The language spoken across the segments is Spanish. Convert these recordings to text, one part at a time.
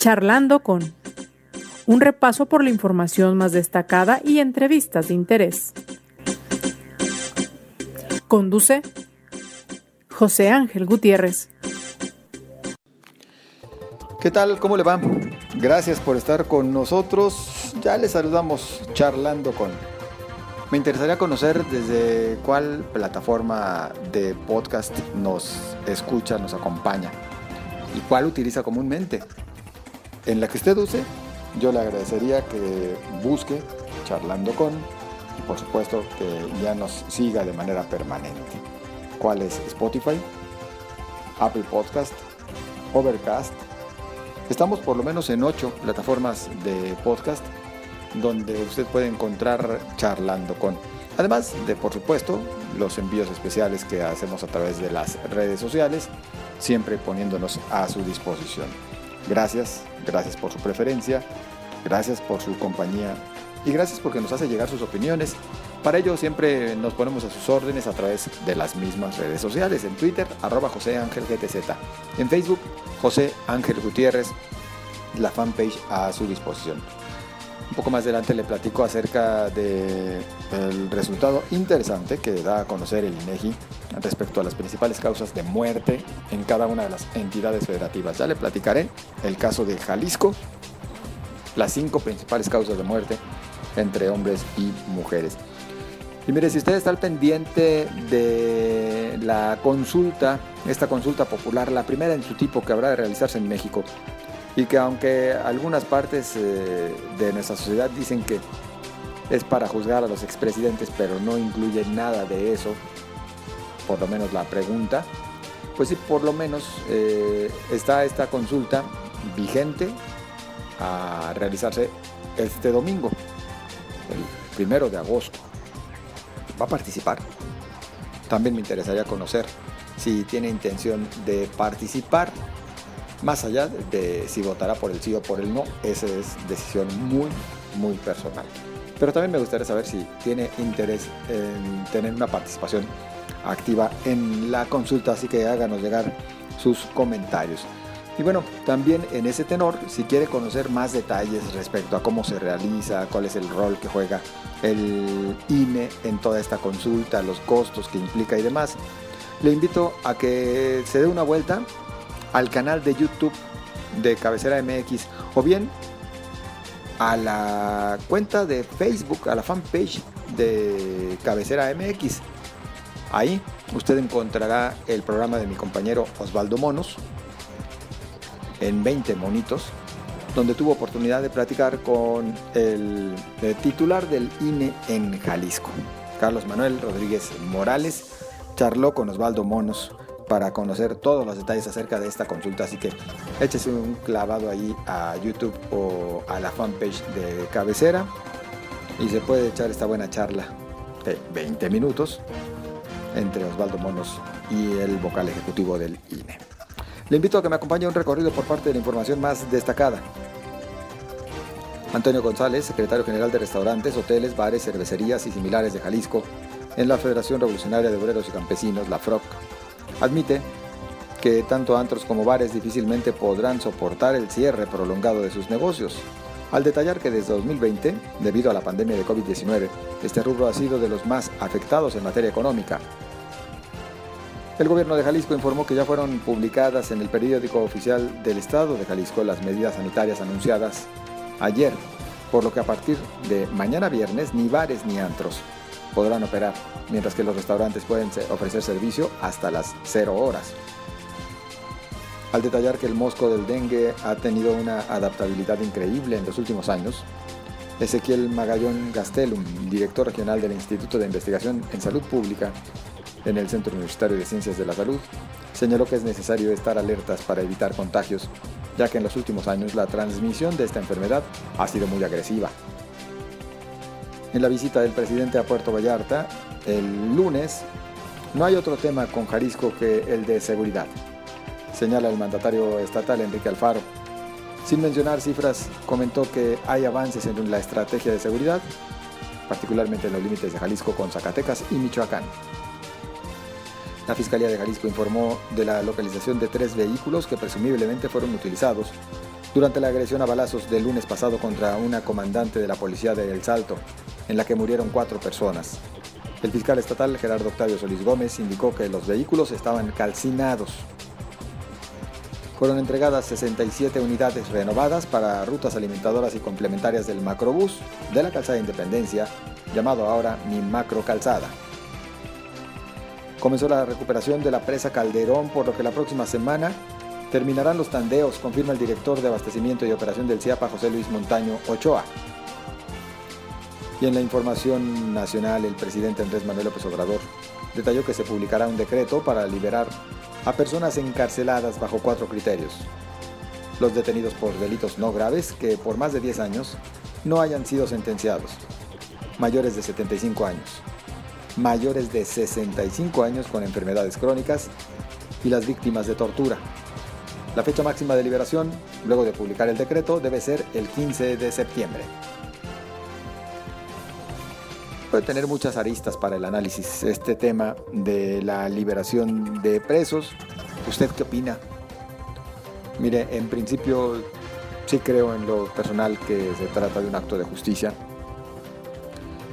Charlando con un repaso por la información más destacada y entrevistas de interés. Conduce José Ángel Gutiérrez. ¿Qué tal? ¿Cómo le va? Gracias por estar con nosotros. Ya les saludamos charlando con... Me interesaría conocer desde cuál plataforma de podcast nos escucha, nos acompaña y cuál utiliza comúnmente en la que usted use, yo le agradecería que busque charlando con y por supuesto que ya nos siga de manera permanente. ¿Cuál es Spotify? Apple Podcast, Overcast. Estamos por lo menos en ocho plataformas de podcast donde usted puede encontrar charlando con. Además de, por supuesto, los envíos especiales que hacemos a través de las redes sociales, siempre poniéndonos a su disposición. Gracias, gracias por su preferencia, gracias por su compañía y gracias porque nos hace llegar sus opiniones. Para ello siempre nos ponemos a sus órdenes a través de las mismas redes sociales, en Twitter, arroba José Ángel GTZ, en Facebook, José Ángel Gutiérrez, la fanpage a su disposición. Un poco más adelante le platico acerca del resultado interesante que da a conocer el INEGI respecto a las principales causas de muerte en cada una de las entidades federativas. Ya le platicaré el caso de Jalisco, las cinco principales causas de muerte entre hombres y mujeres. Y mire, si usted está al pendiente de la consulta, esta consulta popular, la primera en su tipo que habrá de realizarse en México, y que aunque algunas partes eh, de nuestra sociedad dicen que es para juzgar a los expresidentes, pero no incluye nada de eso, por lo menos la pregunta, pues sí, por lo menos eh, está esta consulta vigente a realizarse este domingo, el primero de agosto. ¿Va a participar? También me interesaría conocer si tiene intención de participar más allá de si votará por el sí o por el no, esa es decisión muy, muy personal. Pero también me gustaría saber si tiene interés en tener una participación activa en la consulta, así que háganos llegar sus comentarios. Y bueno, también en ese tenor, si quiere conocer más detalles respecto a cómo se realiza, cuál es el rol que juega el INE en toda esta consulta, los costos que implica y demás, le invito a que se dé una vuelta al canal de YouTube de Cabecera MX o bien a la cuenta de Facebook, a la fanpage de Cabecera MX. Ahí usted encontrará el programa de mi compañero Osvaldo Monos en 20 monitos, donde tuvo oportunidad de platicar con el, titular del INE en Jalisco, Carlos Manuel Rodríguez Morales, charló con Osvaldo Monos para conocer todos los detalles acerca de esta consulta. Así que échese un clavado ahí a YouTube o a la fanpage de cabecera y se puede echar esta buena charla de 20 minutos entre Osvaldo Monos y el vocal ejecutivo del INE. Le invito a que me acompañe a un recorrido por parte de la información más destacada. Antonio González, secretario general de Restaurantes, Hoteles, Bares, Cervecerías y similares de Jalisco, en la Federación Revolucionaria de Obreros y Campesinos, la FROC, Admite que tanto antros como bares difícilmente podrán soportar el cierre prolongado de sus negocios, al detallar que desde 2020, debido a la pandemia de COVID-19, este rubro ha sido de los más afectados en materia económica. El gobierno de Jalisco informó que ya fueron publicadas en el periódico oficial del Estado de Jalisco las medidas sanitarias anunciadas ayer, por lo que a partir de mañana viernes ni bares ni antros podrán operar, mientras que los restaurantes pueden ofrecer servicio hasta las 0 horas. Al detallar que el mosco del dengue ha tenido una adaptabilidad increíble en los últimos años, Ezequiel Magallón Gastelum, director regional del Instituto de Investigación en Salud Pública en el Centro Universitario de Ciencias de la Salud, señaló que es necesario estar alertas para evitar contagios, ya que en los últimos años la transmisión de esta enfermedad ha sido muy agresiva. En la visita del presidente a Puerto Vallarta el lunes, no hay otro tema con Jalisco que el de seguridad, señala el mandatario estatal Enrique Alfaro. Sin mencionar cifras, comentó que hay avances en la estrategia de seguridad, particularmente en los límites de Jalisco con Zacatecas y Michoacán. La Fiscalía de Jalisco informó de la localización de tres vehículos que presumiblemente fueron utilizados durante la agresión a balazos del lunes pasado contra una comandante de la policía de El Salto, en la que murieron cuatro personas. El fiscal estatal Gerardo Octavio Solís Gómez indicó que los vehículos estaban calcinados. Fueron entregadas 67 unidades renovadas para rutas alimentadoras y complementarias del macrobús de la calzada Independencia, llamado ahora Mi Macro Calzada. Comenzó la recuperación de la presa Calderón, por lo que la próxima semana terminarán los tandeos, confirma el director de abastecimiento y operación del CIAPA, José Luis Montaño Ochoa. Y en la información nacional, el presidente Andrés Manuel López Obrador detalló que se publicará un decreto para liberar a personas encarceladas bajo cuatro criterios. Los detenidos por delitos no graves que por más de 10 años no hayan sido sentenciados. Mayores de 75 años. Mayores de 65 años con enfermedades crónicas y las víctimas de tortura. La fecha máxima de liberación, luego de publicar el decreto, debe ser el 15 de septiembre. Puede tener muchas aristas para el análisis este tema de la liberación de presos. ¿Usted qué opina? Mire, en principio sí creo en lo personal que se trata de un acto de justicia,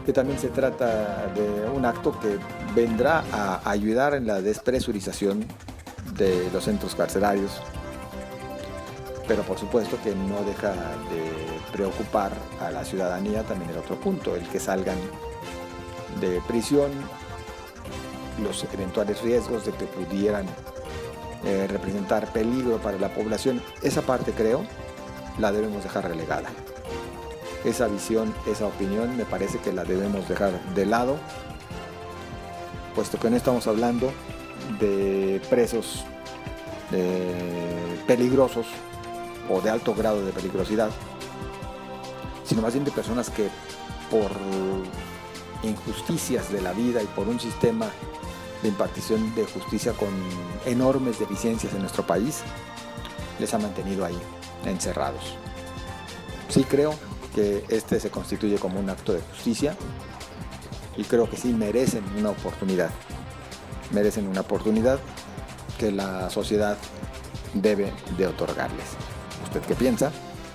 que también se trata de un acto que vendrá a ayudar en la despresurización de los centros carcelarios, pero por supuesto que no deja de preocupar a la ciudadanía también el otro punto, el que salgan de prisión, los eventuales riesgos de que pudieran eh, representar peligro para la población, esa parte creo la debemos dejar relegada. Esa visión, esa opinión me parece que la debemos dejar de lado, puesto que no estamos hablando de presos eh, peligrosos o de alto grado de peligrosidad, sino más bien de personas que por injusticias de la vida y por un sistema de impartición de justicia con enormes deficiencias en nuestro país, les ha mantenido ahí, encerrados. Sí creo que este se constituye como un acto de justicia y creo que sí merecen una oportunidad. Merecen una oportunidad que la sociedad debe de otorgarles. ¿Usted qué piensa?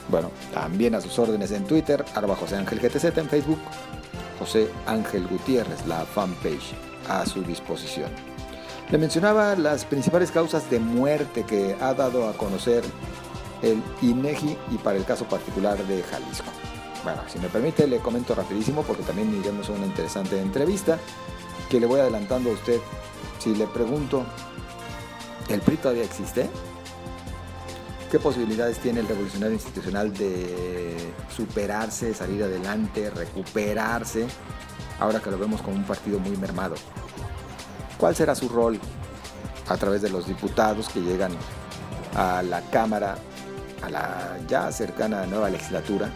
Bueno, también a sus órdenes en Twitter, arroba José Ángel GTZ, en Facebook, José Ángel Gutiérrez, la fanpage a su disposición. Le mencionaba las principales causas de muerte que ha dado a conocer el INEGI y para el caso particular de Jalisco. Bueno, si me permite le comento rapidísimo porque también iremos a una interesante entrevista que le voy adelantando a usted. Si le pregunto, ¿el PRI todavía existe? ¿Qué posibilidades tiene el revolucionario institucional de superarse, salir adelante, recuperarse, ahora que lo vemos como un partido muy mermado? ¿Cuál será su rol a través de los diputados que llegan a la Cámara, a la ya cercana nueva legislatura?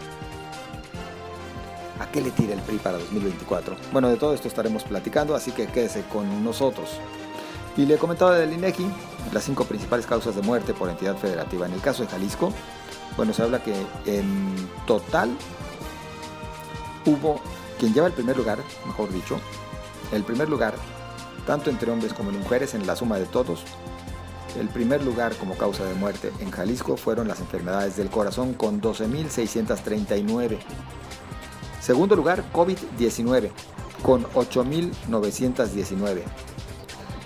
¿A qué le tira el PRI para 2024? Bueno, de todo esto estaremos platicando, así que quédese con nosotros. Y le comentaba del INEGI las cinco principales causas de muerte por entidad federativa. En el caso de Jalisco, bueno, se habla que en total hubo quien lleva el primer lugar, mejor dicho, el primer lugar, tanto entre hombres como en mujeres, en la suma de todos. El primer lugar como causa de muerte en Jalisco fueron las enfermedades del corazón con 12.639. Segundo lugar, COVID-19 con 8.919.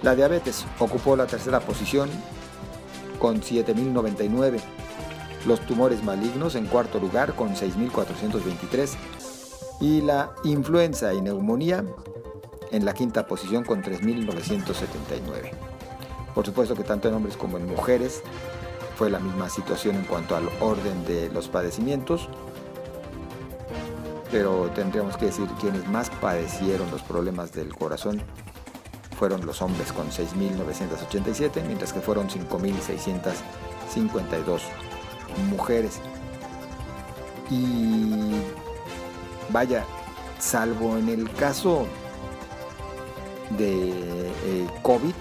La diabetes ocupó la tercera posición con 7.099. Los tumores malignos en cuarto lugar con 6.423. Y la influenza y neumonía en la quinta posición con 3.979. Por supuesto que tanto en hombres como en mujeres fue la misma situación en cuanto al orden de los padecimientos, pero tendríamos que decir quienes más padecieron los problemas del corazón fueron los hombres con 6.987, mientras que fueron 5.652 mujeres. Y vaya, salvo en el caso de eh, COVID,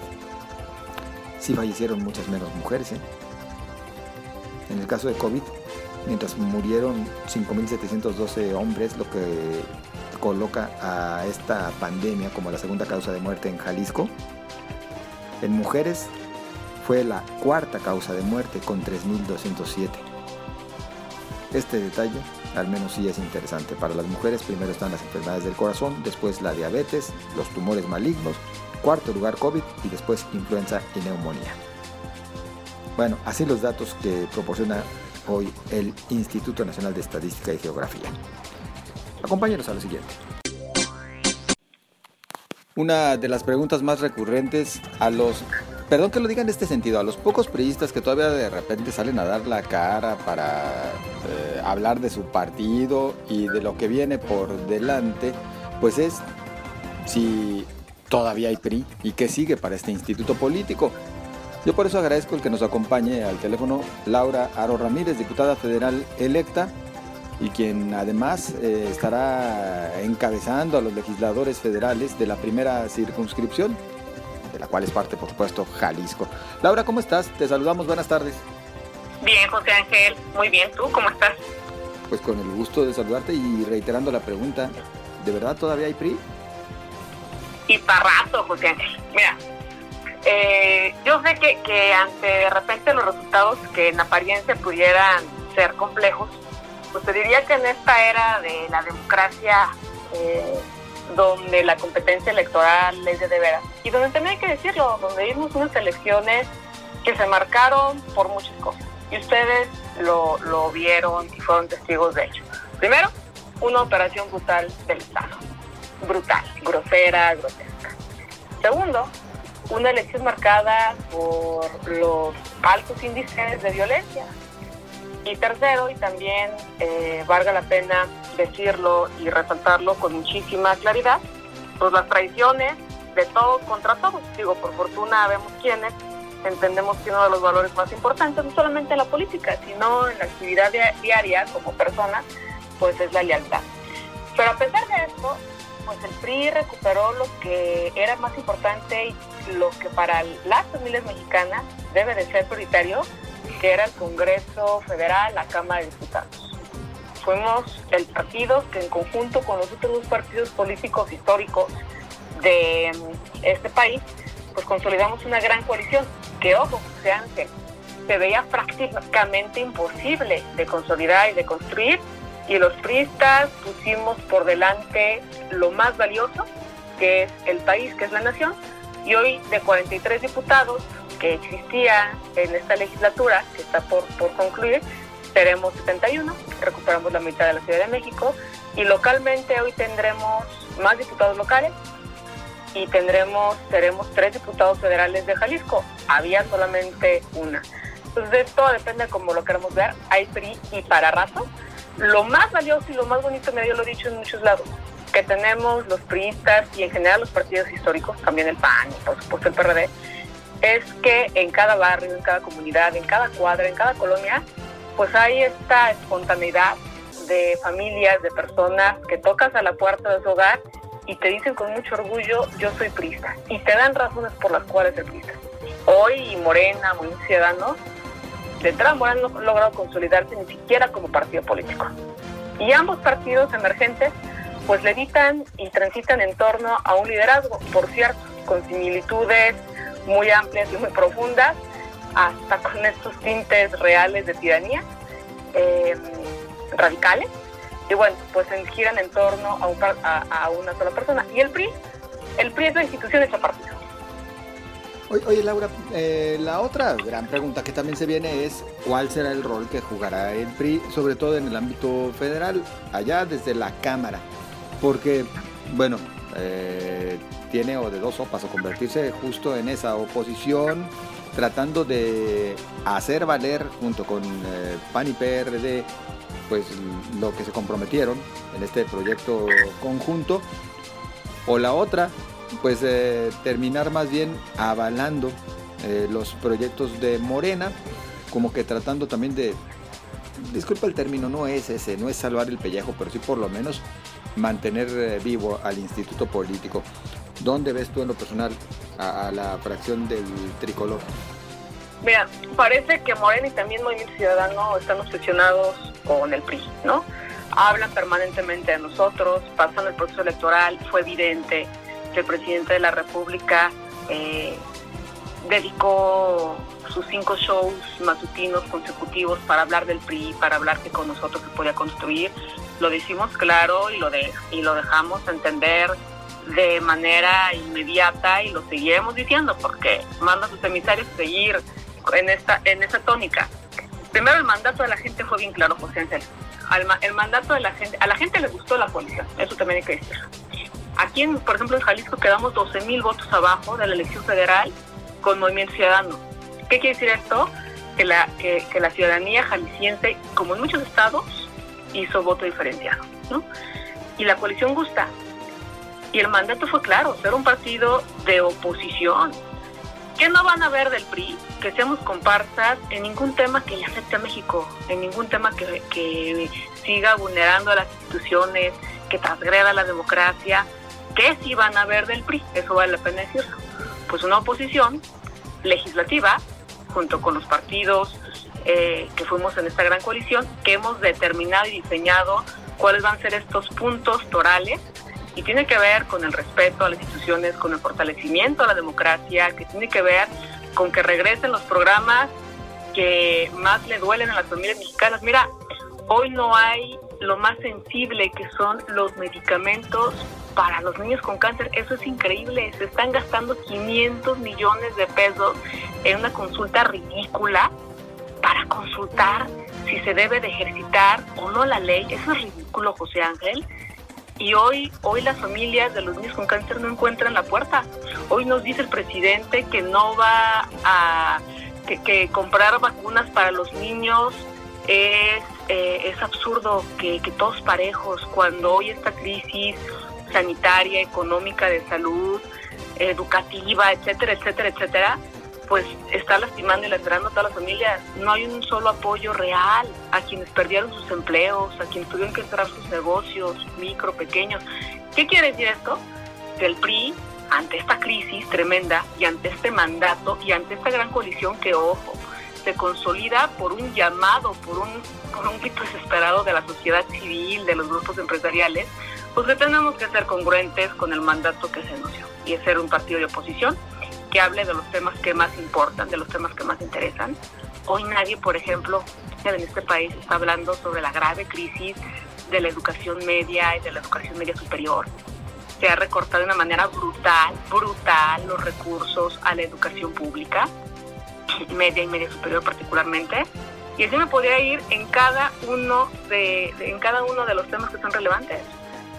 sí fallecieron muchas menos mujeres. ¿eh? En el caso de COVID, mientras murieron 5.712 hombres, lo que coloca a esta pandemia como la segunda causa de muerte en Jalisco. En mujeres fue la cuarta causa de muerte con 3.207. Este detalle al menos sí es interesante. Para las mujeres primero están las enfermedades del corazón, después la diabetes, los tumores malignos, cuarto lugar COVID y después influenza y neumonía. Bueno, así los datos que proporciona hoy el Instituto Nacional de Estadística y Geografía. Acompáñenos a lo siguiente. Una de las preguntas más recurrentes a los, perdón que lo diga en este sentido, a los pocos periodistas que todavía de repente salen a dar la cara para eh, hablar de su partido y de lo que viene por delante, pues es si todavía hay PRI y qué sigue para este instituto político. Yo por eso agradezco el que nos acompañe al teléfono Laura Aro Ramírez, diputada federal electa, y quien además eh, estará encabezando a los legisladores federales de la primera circunscripción, de la cual es parte, por supuesto, Jalisco. Laura, ¿cómo estás? Te saludamos, buenas tardes. Bien, José Ángel, muy bien, ¿tú cómo estás? Pues con el gusto de saludarte y reiterando la pregunta, ¿de verdad todavía hay PRI? Y para rato, José Ángel. Mira, eh, yo sé que, que ante de repente los resultados que en apariencia pudieran ser complejos, pues te diría que en esta era de la democracia, eh, donde la competencia electoral es de, de veras, y donde también hay que decirlo, donde vimos unas elecciones que se marcaron por muchas cosas, y ustedes lo, lo vieron y fueron testigos de ello. Primero, una operación brutal del Estado, brutal, grosera, grotesca. Segundo, una elección marcada por los altos índices de violencia, y tercero, y también eh, valga la pena decirlo y resaltarlo con muchísima claridad, pues las traiciones de todos contra todos. Digo, por fortuna vemos quiénes, entendemos que uno de los valores más importantes, no solamente en la política, sino en la actividad diaria como personas, pues es la lealtad. Pero a pesar de esto, pues el PRI recuperó lo que era más importante y lo que para las familias mexicanas debe de ser prioritario, que era el Congreso Federal, la Cámara de Diputados. Fuimos el partido que en conjunto con los otros dos partidos políticos históricos de mm, este país, pues consolidamos una gran coalición que, ojo, se, Ángel, se veía prácticamente imposible de consolidar y de construir y los priistas pusimos por delante lo más valioso, que es el país, que es la nación, y hoy de 43 diputados, que existía en esta legislatura, que está por, por concluir, seremos 71, recuperamos la mitad de la Ciudad de México y localmente hoy tendremos más diputados locales y tendremos, seremos tres diputados federales de Jalisco. Había solamente una. Entonces, todo depende de cómo lo queremos ver. Hay PRI y para rato. Lo más valioso y lo más bonito, me yo lo dicho en muchos lados, que tenemos los priistas y en general los partidos históricos, también el PAN y por supuesto el PRD, es que en cada barrio, en cada comunidad, en cada cuadra, en cada colonia, pues hay esta espontaneidad de familias, de personas que tocas a la puerta de su hogar y te dicen con mucho orgullo, yo soy prista. Y te dan razones por las cuales ser prista. Hoy Morena, muy Ciudadanos, de entrada Morena no ha logrado consolidarse ni siquiera como partido político. Y ambos partidos emergentes pues levitan y transitan en torno a un liderazgo, por cierto, con similitudes muy amplias y muy profundas, hasta con estos tintes reales de tiranía, eh, radicales. Y bueno, pues giran en torno a, un, a, a, una sola persona. Y el PRI, el PRI es la institución de ese partido. Oye Laura, eh, la otra gran pregunta que también se viene es cuál será el rol que jugará el PRI, sobre todo en el ámbito federal, allá desde la Cámara. Porque, bueno, eh, tiene o de dos sopas o convertirse justo en esa oposición, tratando de hacer valer junto con eh, PAN y PRD pues lo que se comprometieron en este proyecto conjunto, o la otra, pues eh, terminar más bien avalando los proyectos de Morena, como que tratando también de, disculpa el término, no es ese, no es salvar el pellejo, pero sí por lo menos mantener eh, vivo al instituto político. ¿Dónde ves tú en lo personal a, la fracción del tricolor? Mira, parece que Morena y también Movimiento Ciudadano están obsesionados con el PRI, ¿no? Hablan permanentemente de nosotros, pasando el proceso electoral, fue evidente que el presidente de la República eh, dedicó sus cinco shows matutinos consecutivos para hablar del PRI, para hablar que con nosotros se podía construir. Lo decimos claro y lo, de, y lo dejamos entender de manera inmediata y lo seguiremos diciendo porque manda a sus emisarios seguir en esta, en esta tónica. Primero el mandato de la gente fue bien claro, José Ángel. el mandato de la gente, a la gente le gustó la policía, eso también hay que decir. Aquí, en, por ejemplo, en Jalisco quedamos 12 mil votos abajo de la elección federal con Movimiento Ciudadano. ¿Qué quiere decir esto? Que la, que, la ciudadanía jalisciense, como en muchos estados, hizo voto diferenciado. ¿no? Y la coalición gusta. Y el mandato fue claro, ser un partido de oposición. ¿Qué no van a ver del PRI? Que seamos comparsas en ningún tema que le afecte a México, en ningún tema que, que siga vulnerando a las instituciones, que transgreda la democracia. ¿Qué sí van a ver del PRI? Eso vale la pena decirlo. Pues una oposición legislativa, junto con los partidos eh, que fuimos en esta gran coalición, que hemos determinado y diseñado cuáles van a ser estos puntos torales y tiene que ver con el respeto a las instituciones, con el fortalecimiento a la democracia, que tiene que ver con que regresen los programas que más le duelen a las familias mexicanas. Mira, hoy no hay lo más sensible que son los medicamentos para los niños con cáncer. Eso es increíble. Se están gastando 500 millones de pesos en una consulta ridícula para consultar si se debe de ejercitar o no la ley. Eso es ridículo, José Ángel. Y hoy, hoy las familias de los niños con cáncer no encuentran la puerta. Hoy nos dice el presidente que no va a que, comprar vacunas para los niños es, eh, es absurdo que, que todos parejos, cuando hoy esta crisis sanitaria, económica, de salud, educativa, etcétera, etcétera, etcétera, pues está lastimando y lacerando a todas las familias. No hay un solo apoyo real a quienes perdieron sus empleos, a quienes tuvieron que cerrar sus negocios, micro, pequeños. ¿Qué quiere decir esto? Que el PRI, ante esta crisis tremenda y ante este mandato y ante esta gran coalición que, ojo, se consolida por un llamado, por un, por un grito desesperado de la sociedad civil, de los grupos empresariales, pues que tenemos que ser congruentes con el mandato que se nos y es ser un partido de oposición que hable de los temas que más importan, de los temas que más interesan. Hoy nadie, por ejemplo, en este país está hablando sobre la grave crisis de la educación media y de la educación media superior. Se ha recortado de una manera brutal, brutal los recursos a la educación pública, media y media superior particularmente. Y así me podría ir en cada uno de, en cada uno de los temas que son relevantes.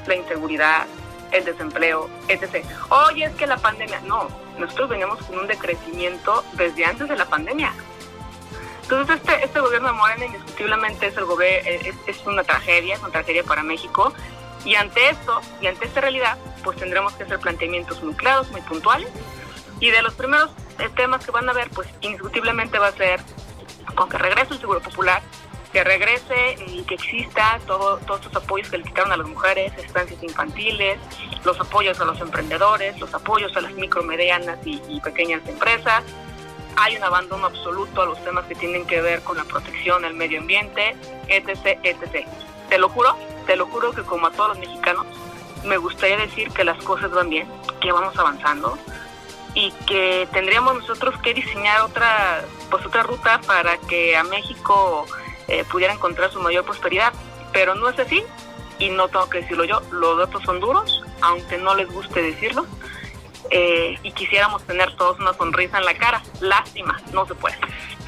La inseguridad, el desempleo, etc. Oye, es que la pandemia, no, nosotros veníamos con un decrecimiento desde antes de la pandemia. Entonces este, este gobierno de Morena indiscutiblemente es, el es, es una tragedia, es una tragedia para México. Y ante esto, y ante esta realidad, pues tendremos que hacer planteamientos muy claros, muy puntuales. Y de los primeros eh, temas que van a ver, pues indiscutiblemente va a ser con que regrese el Seguro Popular, que regrese y que exista todo, todos estos apoyos que le quitaron a las mujeres, estancias infantiles, los apoyos a los emprendedores, los apoyos a las micro, medianas y, pequeñas empresas. Hay un abandono absoluto a los temas que tienen que ver con la protección al medio ambiente, etc., etc. Te lo juro, te lo juro que como a todos los mexicanos, me gustaría decir que las cosas van bien, que vamos avanzando y que tendríamos nosotros que diseñar otra, pues otra ruta para que a México eh, pudiera encontrar su mayor prosperidad. Pero no es así y no tengo que decirlo yo, los datos son duros, aunque no les guste decirlo. Eh, y quisiéramos tener todos una sonrisa en la cara. Lástima, no se puede.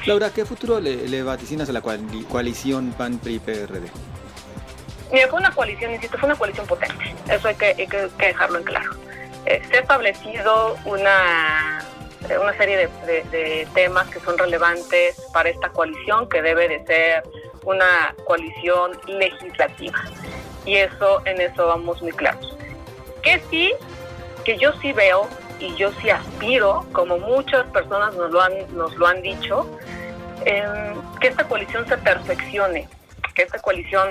Laura, ¿qué futuro le, vaticinas a la coalición PAN-PRI-PRD? Mira, fue una coalición, insisto, fue una coalición potente. Eso hay que, dejarlo en claro. Eh, se ha establecido una una serie de, temas que son relevantes para esta coalición, que debe de ser una coalición legislativa. Y eso, en eso vamos muy claros. Que sí, que yo sí veo y yo sí aspiro, como muchas personas nos lo han, nos lo han dicho, que esta coalición se perfeccione, que esta coalición,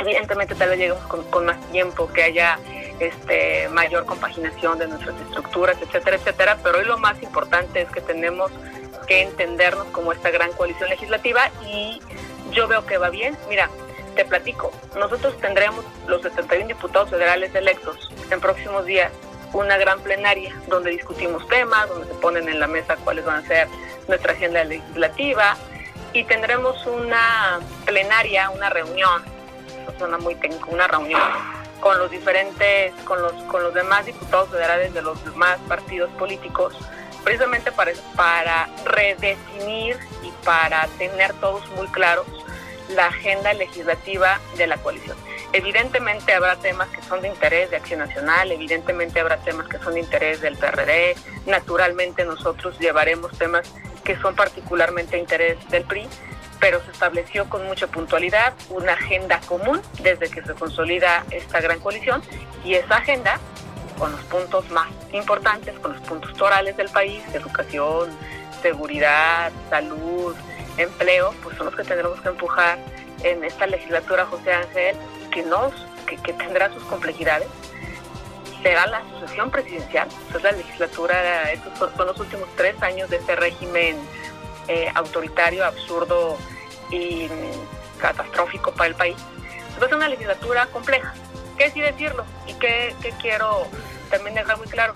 evidentemente tal vez lleguemos con, con más tiempo, que haya este, mayor compaginación de nuestras estructuras, etcétera, etcétera. Pero hoy lo más importante es que tenemos que entendernos como esta gran coalición legislativa y yo veo que va bien. Mira, te platico, nosotros tendremos los 71 diputados federales electos en próximos días una gran plenaria donde discutimos temas, donde se ponen en la mesa cuáles van a ser nuestra agenda legislativa y tendremos una plenaria, una reunión, eso suena muy técnico, una reunión con los diferentes, con los, con los demás diputados federales de los demás partidos políticos, precisamente para, para redefinir y para tener todos muy claros la agenda legislativa de la coalición. Evidentemente habrá temas que son de interés de Acción Nacional, evidentemente habrá temas que son de interés del PRD, naturalmente nosotros llevaremos temas que son particularmente de interés del PRI, pero se estableció con mucha puntualidad una agenda común desde que se consolida esta gran coalición y esa agenda con los puntos más importantes, con los puntos torales del país, educación, seguridad, salud, empleo, pues son los que tendremos que empujar en esta legislatura, José Ángel, que, nos, que, tendrá sus complejidades. Será la sucesión presidencial, es la legislatura, estos son los últimos tres años de este régimen eh, autoritario, absurdo y catastrófico para el país. Es una legislatura compleja. ¿Qué sí decirlo? Y que, quiero también dejar muy claro,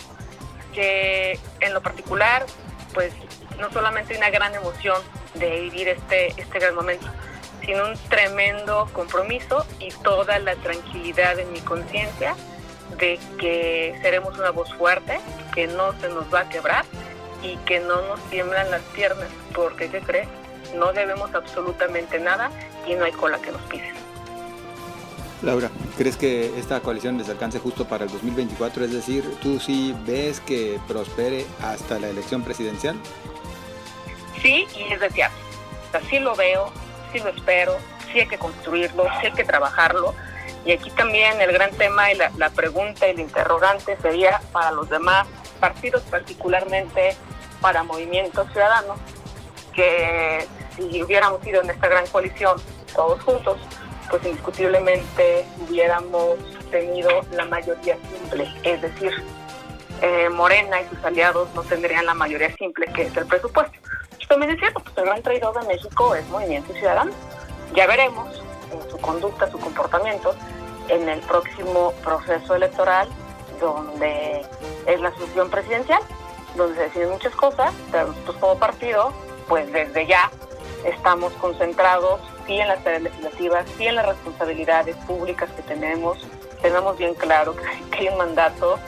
que en lo particular, pues no solamente una gran emoción de vivir este, este gran momento, sino un tremendo compromiso y toda la tranquilidad en mi conciencia de que seremos una voz fuerte, que no se nos va a quebrar y que no nos tiemblan las piernas, porque ¿qué crees? No debemos absolutamente nada y no hay cola que nos pise. Laura, ¿crees que esta coalición les alcance justo para el 2024? Es decir, ¿tú sí ves que prospere hasta la elección presidencial? Sí, y es deseable. Así lo veo, sí lo espero, sí hay que construirlo, sí hay que trabajarlo. Y aquí también el gran tema y la, la pregunta y el interrogante sería para los demás partidos, particularmente para Movimiento Ciudadano, que si hubiéramos ido en esta gran coalición todos juntos, pues indiscutiblemente hubiéramos tenido la mayoría simple, es decir, eh, Morena y sus aliados no tendrían la mayoría simple que es el presupuesto. Esto también es cierto, pues el gran traidor de México es Movimiento Ciudadano. Ya veremos en su conducta, su comportamiento en el próximo proceso electoral donde es la sucesión presidencial donde se deciden muchas cosas, pero nosotros como partido, pues desde ya estamos concentrados sí en las tareas legislativas, sí en las responsabilidades públicas que tenemos, tenemos bien claro que hay un mandato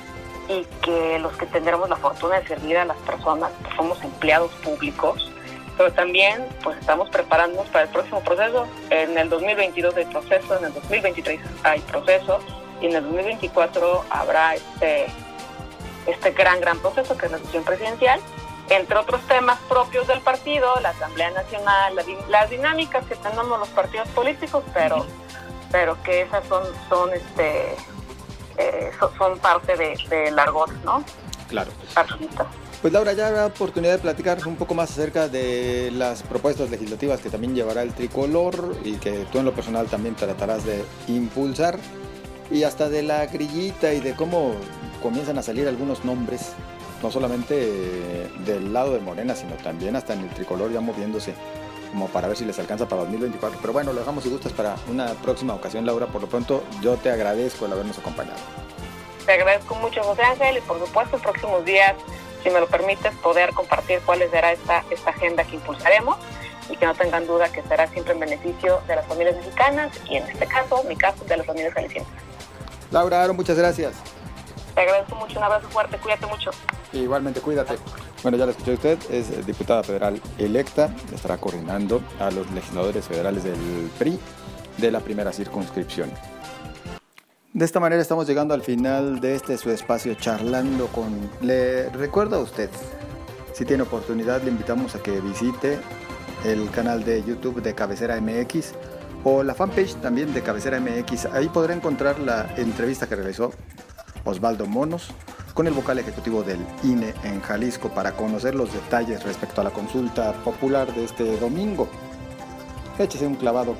y que los que tendremos la fortuna de servir a las personas que somos empleados públicos, pero también pues estamos preparándonos para el próximo proceso. En el 2022 hay proceso, en el 2023 hay proceso y en el 2024 habrá este este gran, gran proceso que es la sesión presidencial, entre otros temas propios del partido, la Asamblea Nacional, las dinámicas que tenemos los partidos políticos, pero, pero que esas son, son, este, eh, son, parte de, de Largot, ¿no? Claro. Pues Laura, ya habrá oportunidad de platicar un poco más acerca de las propuestas legislativas que también llevará el tricolor y que tú en lo personal también tratarás de impulsar y hasta de la grillita y de cómo comienzan a salir algunos nombres, no solamente del lado de Morena, sino también hasta en el tricolor ya moviéndose, como para ver si les alcanza para 2024. Pero bueno, lo dejamos y gustas para una próxima ocasión, Laura. Por lo pronto, yo te agradezco el habernos acompañado. Te agradezco mucho, José Ángel, y por supuesto, en próximos días, si me lo permites, poder compartir cuál será esta, esta agenda que impulsaremos y que no tengan duda que será siempre en beneficio de las familias mexicanas y en este caso, mi caso, de las familias jaliscienses. Laura Aaron, muchas gracias. Te agradezco mucho, un abrazo fuerte, cuídate mucho. Igualmente, cuídate. Bueno, ya lo escuchó usted, es diputada federal electa, estará coordinando a los legisladores federales del PRI de la primera circunscripción. De esta manera estamos llegando al final de este su espacio charlando con... Le recuerdo a usted, si tiene oportunidad, le invitamos a que visite el canal de YouTube de Cabecera MX o la fanpage también de Cabecera MX. Ahí podrá encontrar la entrevista que realizó Osvaldo Monos con el vocal ejecutivo del INE en Jalisco para conocer los detalles respecto a la consulta popular de este domingo. Échese un clavado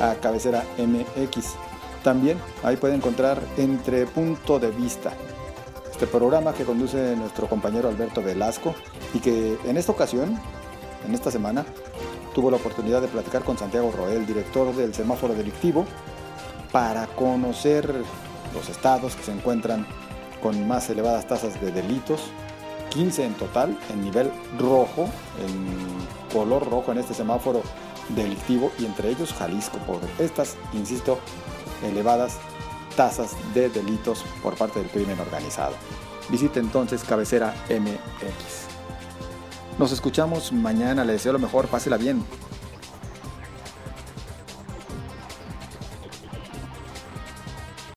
a Cabecera MX. También ahí puede encontrar Entre Punto de Vista, este programa que conduce nuestro compañero Alberto Velasco y que en esta ocasión, en esta semana, tuvo la oportunidad de platicar con Santiago Roel, director del semáforo delictivo, para conocer los estados que se encuentran con más elevadas tasas de delitos, 15 en total, en nivel rojo, en color rojo en este semáforo delictivo y entre ellos Jalisco por estas, insisto, elevadas tasas de delitos por parte del crimen organizado. Visite entonces Cabecera MX. Nos escuchamos mañana, le deseo lo mejor, pásela bien.